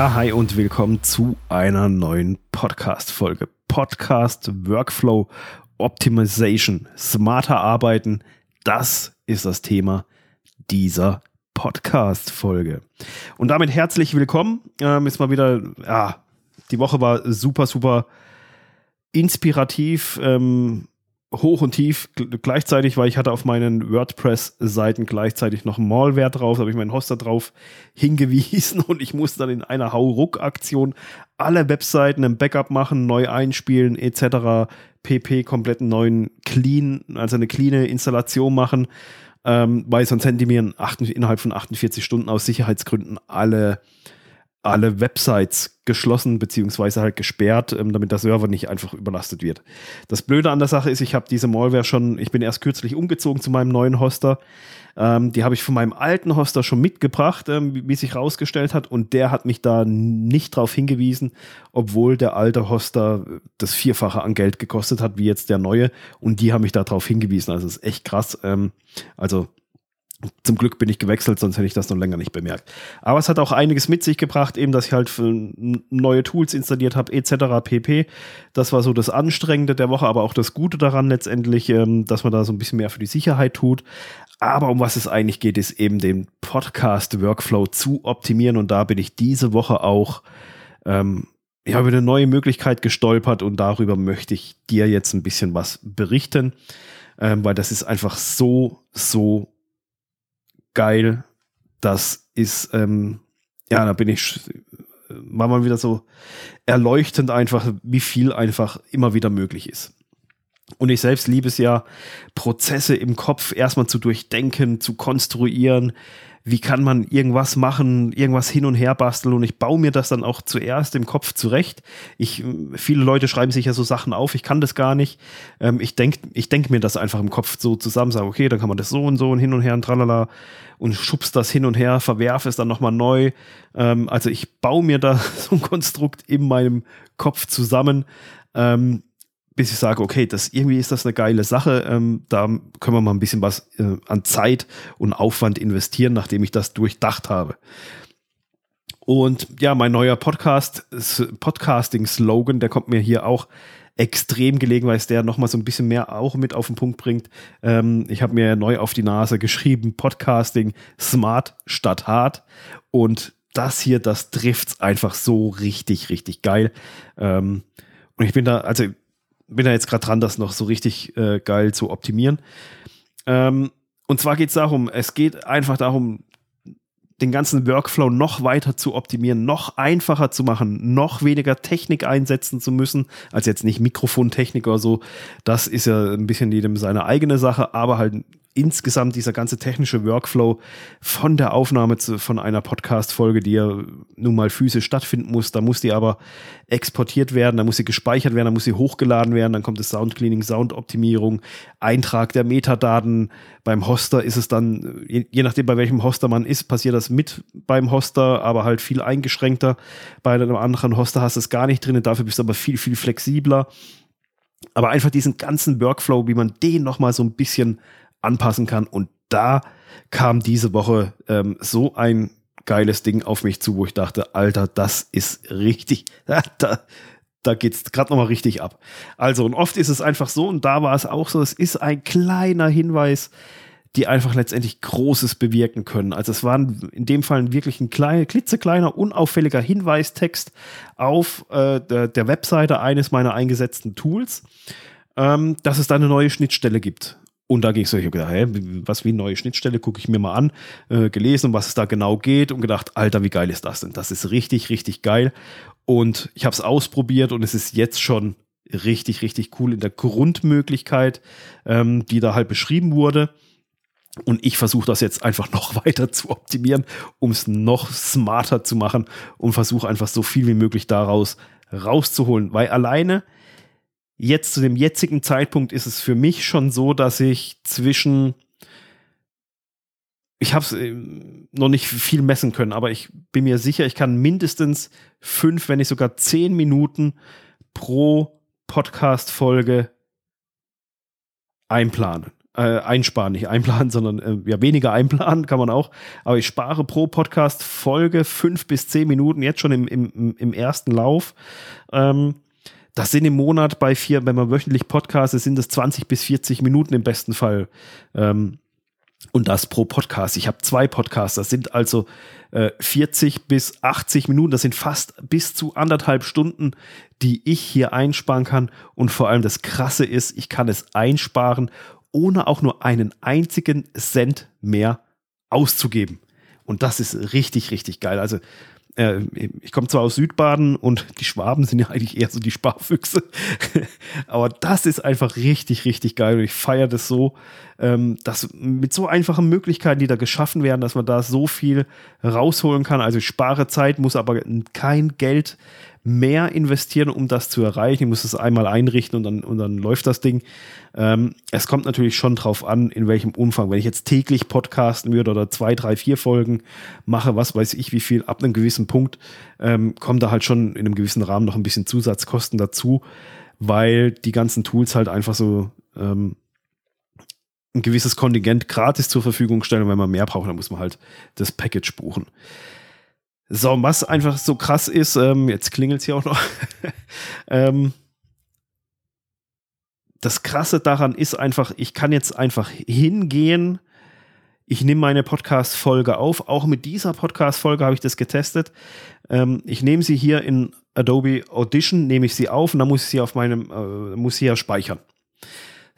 Ja, hi und willkommen zu einer neuen Podcast-Folge. Podcast Workflow Optimization. Smarter arbeiten. Das ist das Thema dieser Podcast-Folge. Und damit herzlich willkommen. Ähm, ist mal wieder, ja, die Woche war super, super inspirativ. Ähm, hoch und tief gleichzeitig, weil ich hatte auf meinen WordPress-Seiten gleichzeitig noch Malware drauf, da habe ich meinen Hoster drauf hingewiesen und ich musste dann in einer Hauruck-Aktion alle Webseiten im Backup machen, neu einspielen etc. pp. kompletten neuen Clean, also eine cleane Installation machen, ähm, weil sonst hätten die mir innerhalb von 48 Stunden aus Sicherheitsgründen alle alle Websites geschlossen beziehungsweise halt gesperrt, ähm, damit der Server nicht einfach überlastet wird. Das Blöde an der Sache ist, ich habe diese Malware schon, ich bin erst kürzlich umgezogen zu meinem neuen Hoster. Ähm, die habe ich von meinem alten Hoster schon mitgebracht, ähm, wie, sich rausgestellt hat, und der hat mich da nicht drauf hingewiesen, obwohl der alte Hoster das Vierfache an Geld gekostet hat, wie jetzt der neue, und die haben mich da drauf hingewiesen. Also ist echt krass. Ähm, also zum Glück bin ich gewechselt, sonst hätte ich das noch länger nicht bemerkt. Aber es hat auch einiges mit sich gebracht, eben, dass ich halt neue Tools installiert habe, etc. pp. Das war so das Anstrengende der Woche, aber auch das Gute daran letztendlich, ähm, dass man da so ein bisschen mehr für die Sicherheit tut. Aber um was es eigentlich geht, ist eben den Podcast-Workflow zu optimieren. Und da bin ich diese Woche auch ähm, ja, über eine neue Möglichkeit gestolpert und darüber möchte ich dir jetzt ein bisschen was berichten, ähm, weil das ist einfach so, so geil. Das ist, ähm, ja, da bin ich, war mal wieder so erleuchtend einfach, wie viel einfach immer wieder möglich ist. Und ich selbst liebe es ja, Prozesse im Kopf erstmal zu durchdenken, zu konstruieren, wie kann man irgendwas machen, irgendwas hin und her basteln und ich baue mir das dann auch zuerst im Kopf zurecht. Ich, viele Leute schreiben sich ja so Sachen auf, ich kann das gar nicht. Ähm, ich denke ich denk mir das einfach im Kopf so zusammen, sage, okay, dann kann man das so und so und hin und her und tralala und schubst das hin und her, verwerfe es dann nochmal neu. Ähm, also ich baue mir da so ein Konstrukt in meinem Kopf zusammen. Ähm, bis ich sage, okay, das irgendwie ist das eine geile Sache. Ähm, da können wir mal ein bisschen was äh, an Zeit und Aufwand investieren, nachdem ich das durchdacht habe. Und ja, mein neuer Podcast, Podcasting-Slogan, der kommt mir hier auch extrem gelegen, weil es der nochmal so ein bisschen mehr auch mit auf den Punkt bringt. Ähm, ich habe mir neu auf die Nase geschrieben, Podcasting smart statt hart. Und das hier, das trifft's einfach so richtig, richtig geil. Ähm, und ich bin da, also bin da jetzt gerade dran, das noch so richtig äh, geil zu optimieren. Ähm, und zwar geht es darum, es geht einfach darum, den ganzen Workflow noch weiter zu optimieren, noch einfacher zu machen, noch weniger Technik einsetzen zu müssen, als jetzt nicht Mikrofontechnik oder so. Das ist ja ein bisschen jedem seine eigene Sache, aber halt insgesamt dieser ganze technische Workflow von der Aufnahme zu, von einer Podcast-Folge, die ja nun mal physisch stattfinden muss, da muss die aber exportiert werden, da muss sie gespeichert werden, da muss sie hochgeladen werden, dann kommt das Soundcleaning, Soundoptimierung, Eintrag der Metadaten. Beim Hoster ist es dann, je, je nachdem bei welchem Hoster man ist, passiert das mit beim Hoster, aber halt viel eingeschränkter. Bei einem anderen Hoster hast du es gar nicht drin, dafür bist du aber viel, viel flexibler. Aber einfach diesen ganzen Workflow, wie man den nochmal so ein bisschen anpassen kann. Und da kam diese Woche ähm, so ein geiles Ding auf mich zu, wo ich dachte, Alter, das ist richtig, da, da geht's gerade nochmal richtig ab. Also, und oft ist es einfach so, und da war es auch so, es ist ein kleiner Hinweis, die einfach letztendlich Großes bewirken können. Also es war in dem Fall wirklich ein kleiner, klitzekleiner, unauffälliger Hinweistext auf äh, der, der, Webseite eines meiner eingesetzten Tools, ähm, dass es da eine neue Schnittstelle gibt. Und da ging es so, ich habe gedacht, hä, was wie eine neue Schnittstelle, gucke ich mir mal an, äh, gelesen, was es da genau geht und gedacht, Alter, wie geil ist das denn? Das ist richtig, richtig geil. Und ich habe es ausprobiert und es ist jetzt schon richtig, richtig cool in der Grundmöglichkeit, ähm, die da halt beschrieben wurde. Und ich versuche das jetzt einfach noch weiter zu optimieren, um es noch smarter zu machen und versuche einfach so viel wie möglich daraus rauszuholen. Weil alleine jetzt zu dem jetzigen Zeitpunkt ist es für mich schon so, dass ich zwischen ich habe es äh, noch nicht viel messen können, aber ich bin mir sicher, ich kann mindestens fünf, wenn nicht sogar zehn Minuten pro Podcast-Folge einplanen. äh, einsparen, nicht einplanen, sondern äh, ja weniger einplanen kann man auch. Aber ich spare pro Podcast Folge fünf bis zehn Minuten jetzt schon im, im, im ersten Lauf. Ähm, das sind im Monat bei vier, wenn man wöchentlich podcastet, sind es 20 bis 40 Minuten im besten Fall. Ähm, und das pro Podcast. Ich habe zwei Podcasts, das sind also äh, 40 bis 80 Minuten, das sind fast bis zu anderthalb Stunden, die ich hier einsparen kann. Und vor allem das Krasse ist, ich kann es einsparen, ohne auch nur einen einzigen Cent mehr auszugeben. Und das ist richtig, richtig geil. Also äh, ich komme zwar aus Südbaden und die Schwaben sind ja eigentlich eher so die Sparfüchse, aber das ist einfach richtig, richtig geil und ich feiere das so, ähm, dass mit so einfachen Möglichkeiten, die da geschaffen werden, dass man da so viel rausholen kann. Also ich spare Zeit, muss aber kein Geld mehr investieren, um das zu erreichen. Ich muss es einmal einrichten und dann, und dann läuft das Ding. Ähm, es kommt natürlich schon drauf an, in welchem Umfang. Wenn ich jetzt täglich podcasten würde oder zwei, drei, vier Folgen mache, was weiß ich wie viel, ab einem gewissen Punkt ähm, kommen da halt schon in einem gewissen Rahmen noch ein bisschen Zusatzkosten dazu, weil die ganzen Tools halt einfach so ähm, ein gewisses Kontingent gratis zur Verfügung stellen. Und wenn man mehr braucht, dann muss man halt das Package buchen. So, was einfach so krass ist, ähm, jetzt klingelt es hier auch noch. ähm, das Krasse daran ist einfach, ich kann jetzt einfach hingehen. Ich nehme meine Podcast-Folge auf. Auch mit dieser Podcast-Folge habe ich das getestet. Ähm, ich nehme sie hier in Adobe Audition, nehme ich sie auf und dann muss ich sie auf meinem, äh, muss sie ja speichern.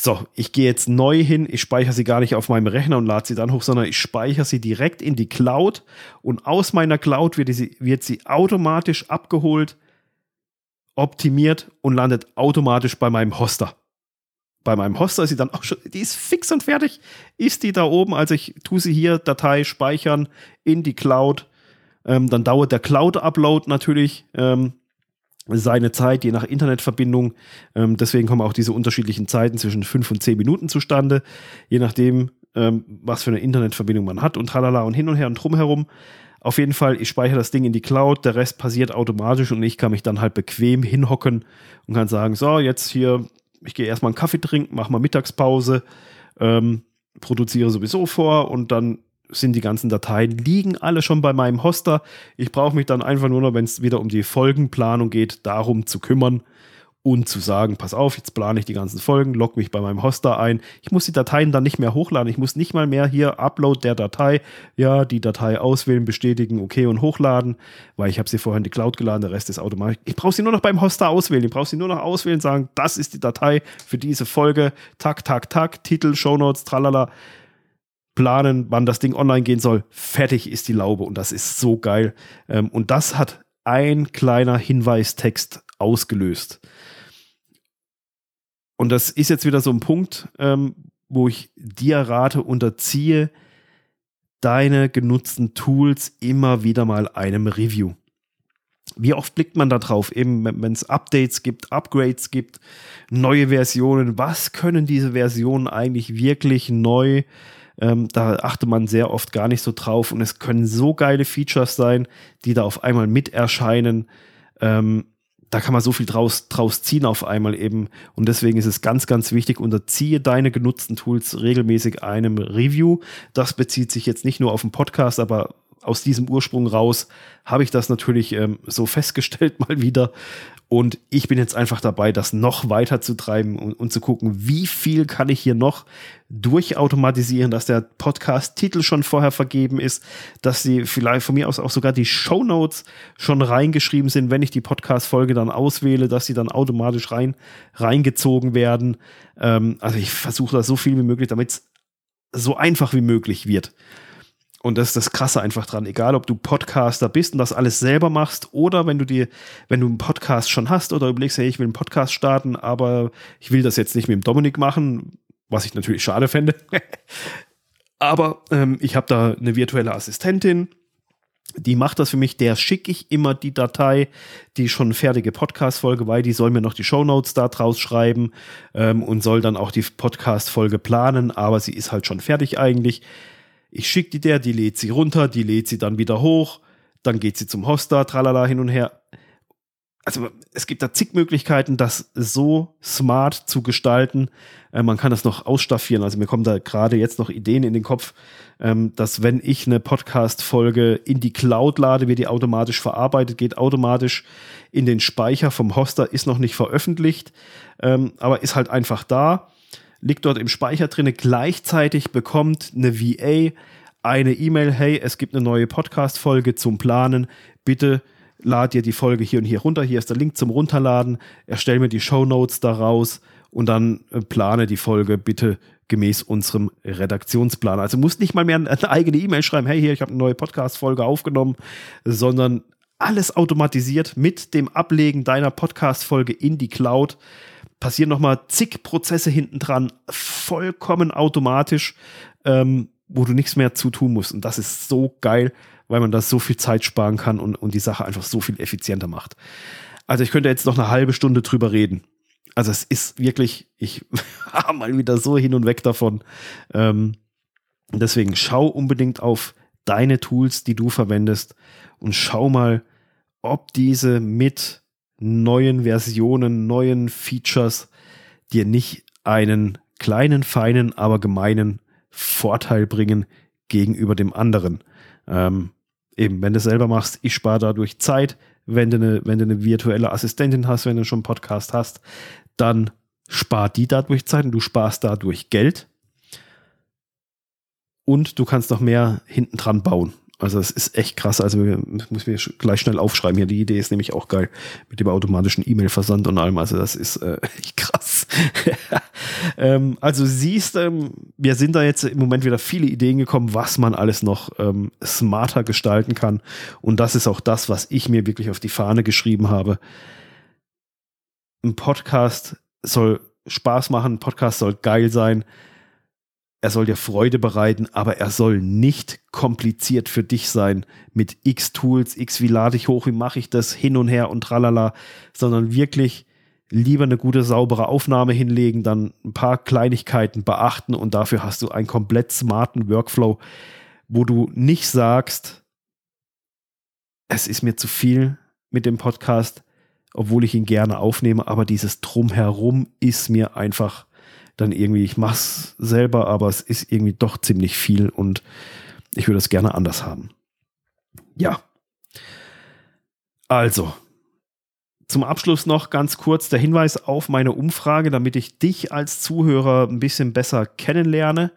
So, ich gehe jetzt neu hin, ich speichere sie gar nicht auf meinem Rechner und lade sie dann hoch, sondern ich speichere sie direkt in die Cloud und aus meiner Cloud wird sie, wird sie automatisch abgeholt, optimiert und landet automatisch bei meinem Hoster. Bei meinem Hoster ist sie dann auch schon, die ist fix und fertig, ist die da oben. Also ich tue sie hier, Datei speichern in die Cloud. Ähm, dann dauert der Cloud-Upload natürlich ähm, seine Zeit, je nach Internetverbindung. Ähm, deswegen kommen auch diese unterschiedlichen Zeiten zwischen fünf und zehn Minuten zustande, je nachdem, ähm, was für eine Internetverbindung man hat und tralala und hin und her und drumherum. Auf jeden Fall, ich speichere das Ding in die Cloud, der Rest passiert automatisch und ich kann mich dann halt bequem hinhocken und kann sagen, so, jetzt hier, ich gehe erstmal einen Kaffee trinken, mache mal Mittagspause, ähm, produziere sowieso vor und dann sind die ganzen Dateien, liegen alle schon bei meinem Hoster. Ich brauche mich dann einfach nur noch, wenn es wieder um die Folgenplanung geht, darum zu kümmern und zu sagen, pass auf, jetzt plane ich die ganzen Folgen, log mich bei meinem Hoster ein. Ich muss die Dateien dann nicht mehr hochladen. Ich muss nicht mal mehr hier Upload der Datei, ja, die Datei auswählen, bestätigen, okay und hochladen, weil ich habe sie vorher in die Cloud geladen, der Rest ist automatisch. Ich brauche sie nur noch beim Hoster auswählen. Ich brauche sie nur noch auswählen, sagen, das ist die Datei für diese Folge, tak, tak, tak, Titel, Shownotes, tralala planen, wann das Ding online gehen soll. Fertig ist die Laube und das ist so geil. Ähm, und das hat ein kleiner Hinweistext ausgelöst. Und das ist jetzt wieder so ein Punkt, ähm, wo ich dir rate, unterziehe deine genutzten Tools immer wieder mal einem Review. Wie oft blickt man da drauf? Eben, wenn es Updates gibt, Upgrades gibt, neue Versionen. Was können diese Versionen eigentlich wirklich neu ähm, da achtet man sehr oft gar nicht so drauf und es können so geile Features sein, die da auf einmal mit erscheinen. Ähm, da kann man so viel draus, draus ziehen auf einmal eben. Und deswegen ist es ganz, ganz wichtig, unterziehe deine genutzten Tools regelmäßig einem Review. Das bezieht sich jetzt nicht nur auf den Podcast, aber aus diesem Ursprung raus habe ich das natürlich ähm, so festgestellt mal wieder. Und ich bin jetzt einfach dabei, das noch weiter zu treiben und, und zu gucken, wie viel kann ich hier noch durchautomatisieren, dass der Podcast-Titel schon vorher vergeben ist, dass sie vielleicht von mir aus auch sogar die Show Notes schon reingeschrieben sind, wenn ich die Podcast-Folge dann auswähle, dass sie dann automatisch rein, reingezogen werden. Ähm, also ich versuche da so viel wie möglich, damit es so einfach wie möglich wird. Und das ist das Krasse einfach dran. Egal, ob du Podcaster bist und das alles selber machst oder wenn du dir, wenn du einen Podcast schon hast oder überlegst, hey, ich will einen Podcast starten, aber ich will das jetzt nicht mit dem Dominik machen, was ich natürlich schade fände. aber ähm, ich habe da eine virtuelle Assistentin, die macht das für mich, der schicke ich immer die Datei, die schon fertige Podcast-Folge, weil die soll mir noch die Shownotes da draus schreiben ähm, und soll dann auch die Podcast-Folge planen, aber sie ist halt schon fertig eigentlich. Ich schicke die der, die lädt sie runter, die lädt sie dann wieder hoch, dann geht sie zum Hoster, tralala hin und her. also es gibt da zig Möglichkeiten, das so smart zu gestalten. Äh, man kann das noch ausstaffieren. Also mir kommen da gerade jetzt noch Ideen in den Kopf, ähm, dass wenn ich eine Podcast-Folge in die Cloud lade, wird die automatisch verarbeitet, geht automatisch in den Speicher vom Hoster, ist noch nicht veröffentlicht, ähm, aber ist halt einfach da, liegt dort im Speicher drinne. Gleichzeitig bekommt eine VA eine E-Mail, hey, es gibt eine neue Podcast-Folge zum Planen, bitte lad dir die Folge hier und hier runter, hier ist der Link zum Runterladen, erstell mir die Show Notes daraus und dann äh, plane die Folge bitte gemäß unserem Redaktionsplan. Also musst nicht mal mehr eine eigene E-Mail schreiben, hey, hier, ich habe eine neue Podcast-Folge aufgenommen, sondern alles automatisiert mit dem Ablegen deiner Podcast-Folge in die Cloud. Passieren nochmal zig Prozesse hinten dran, vollkommen automatisch, ähm, wo du nichts mehr zu tun musst. Und das ist so geil weil man da so viel Zeit sparen kann und, und die Sache einfach so viel effizienter macht. Also ich könnte jetzt noch eine halbe Stunde drüber reden. Also es ist wirklich, ich war mal wieder so hin und weg davon. Ähm, deswegen schau unbedingt auf deine Tools, die du verwendest und schau mal, ob diese mit neuen Versionen, neuen Features dir nicht einen kleinen, feinen, aber gemeinen Vorteil bringen gegenüber dem anderen. Ähm, eben, wenn du es selber machst, ich spare dadurch Zeit. Wenn du, eine, wenn du eine virtuelle Assistentin hast, wenn du schon einen Podcast hast, dann spart die dadurch Zeit und du sparst dadurch Geld. Und du kannst noch mehr hinten dran bauen. Also es ist echt krass. Also muss mir gleich schnell aufschreiben hier. Die Idee ist nämlich auch geil mit dem automatischen E-Mail-Versand und allem. Also das ist äh, echt krass. ähm, also siehst, ähm, wir sind da jetzt im Moment wieder viele Ideen gekommen, was man alles noch ähm, smarter gestalten kann. Und das ist auch das, was ich mir wirklich auf die Fahne geschrieben habe. Ein Podcast soll Spaß machen, ein Podcast soll geil sein er soll dir Freude bereiten, aber er soll nicht kompliziert für dich sein mit x Tools, x wie lade ich hoch, wie mache ich das hin und her und tralala, sondern wirklich lieber eine gute, saubere Aufnahme hinlegen, dann ein paar Kleinigkeiten beachten und dafür hast du einen komplett smarten Workflow, wo du nicht sagst, es ist mir zu viel mit dem Podcast, obwohl ich ihn gerne aufnehme, aber dieses Drumherum ist mir einfach dann irgendwie, ich mach's selber, aber es ist irgendwie doch ziemlich viel und ich würde es gerne anders haben. Ja. Also, zum Abschluss noch ganz kurz der Hinweis auf meine Umfrage, damit ich dich als Zuhörer ein bisschen besser kennenlerne.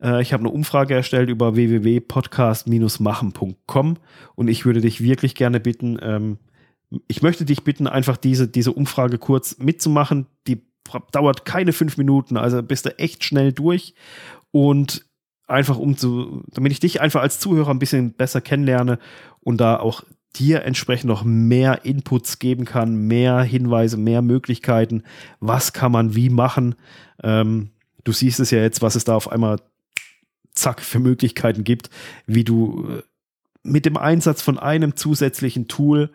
Äh, ich habe eine Umfrage erstellt über www.podcast-machen.com und ich würde dich wirklich gerne bitten, ähm, ich möchte dich bitten, einfach diese, diese Umfrage kurz mitzumachen. Die dauert keine fünf Minuten, also bist du echt schnell durch und einfach um zu, damit ich dich einfach als Zuhörer ein bisschen besser kennenlerne und da auch dir entsprechend noch mehr Inputs geben kann, mehr Hinweise, mehr Möglichkeiten, was kann man wie machen. Ähm, du siehst es ja jetzt, was es da auf einmal zack für Möglichkeiten gibt, wie du äh, mit dem Einsatz von einem zusätzlichen Tool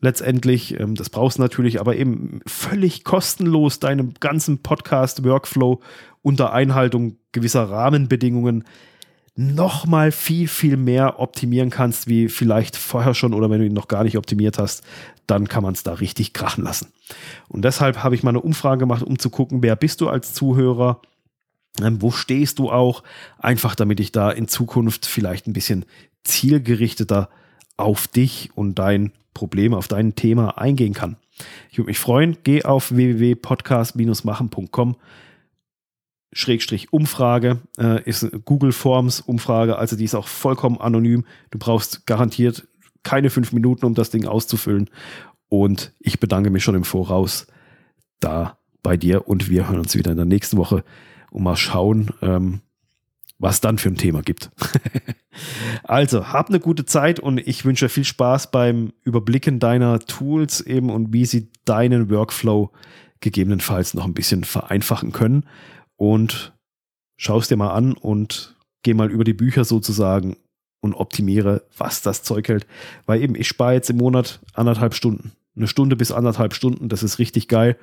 letztendlich, ähm, das brauchst du natürlich, aber eben völlig kostenlos deinem ganzen Podcast-Workflow unter Einhaltung gewisser Rahmenbedingungen nochmal viel, viel mehr optimieren kannst, wie vielleicht vorher schon oder wenn du ihn noch gar nicht optimiert hast, dann kann man es da richtig krachen lassen. Und deshalb habe ich mal eine Umfrage gemacht, um zu gucken, wer bist du als Zuhörer, ähm, wo stehst du auch, einfach damit ich da in Zukunft vielleicht ein bisschen zielgerichteter auf dich und dein Problem, auf dein Thema eingehen kann. Ich würde mich freuen. Geh auf www.podcast-machen.com. Schrägstrich Umfrage äh, ist Google Forms Umfrage, also die ist auch vollkommen anonym. Du brauchst garantiert keine fünf Minuten, um das Ding auszufüllen. Und ich bedanke mich schon im Voraus da bei dir und wir hören uns wieder in der nächsten Woche und mal schauen, ähm, was dann für ein Thema gibt. also, hab eine gute Zeit und ich wünsche viel Spaß beim Überblicken deiner Tools eben und wie sie deinen Workflow gegebenenfalls noch ein bisschen vereinfachen können. Und schau es dir mal an und geh mal über die Bücher sozusagen und optimiere, was das Zeug hält. Weil eben, ich spare jetzt im Monat anderthalb Stunden. Eine Stunde bis anderthalb Stunden, das ist richtig geil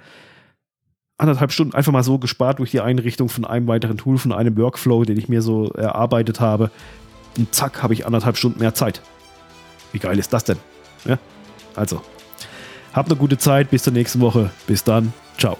anderthalb Stunden einfach mal so gespart durch die Einrichtung von einem weiteren Tool, von einem Workflow, den ich mir so erarbeitet habe. Und zack, habe ich anderthalb Stunden mehr Zeit. Wie geil ist das denn? Ja? Also, Habt eine gute Zeit, bis zur nächsten Woche. Bis dann. Ciao.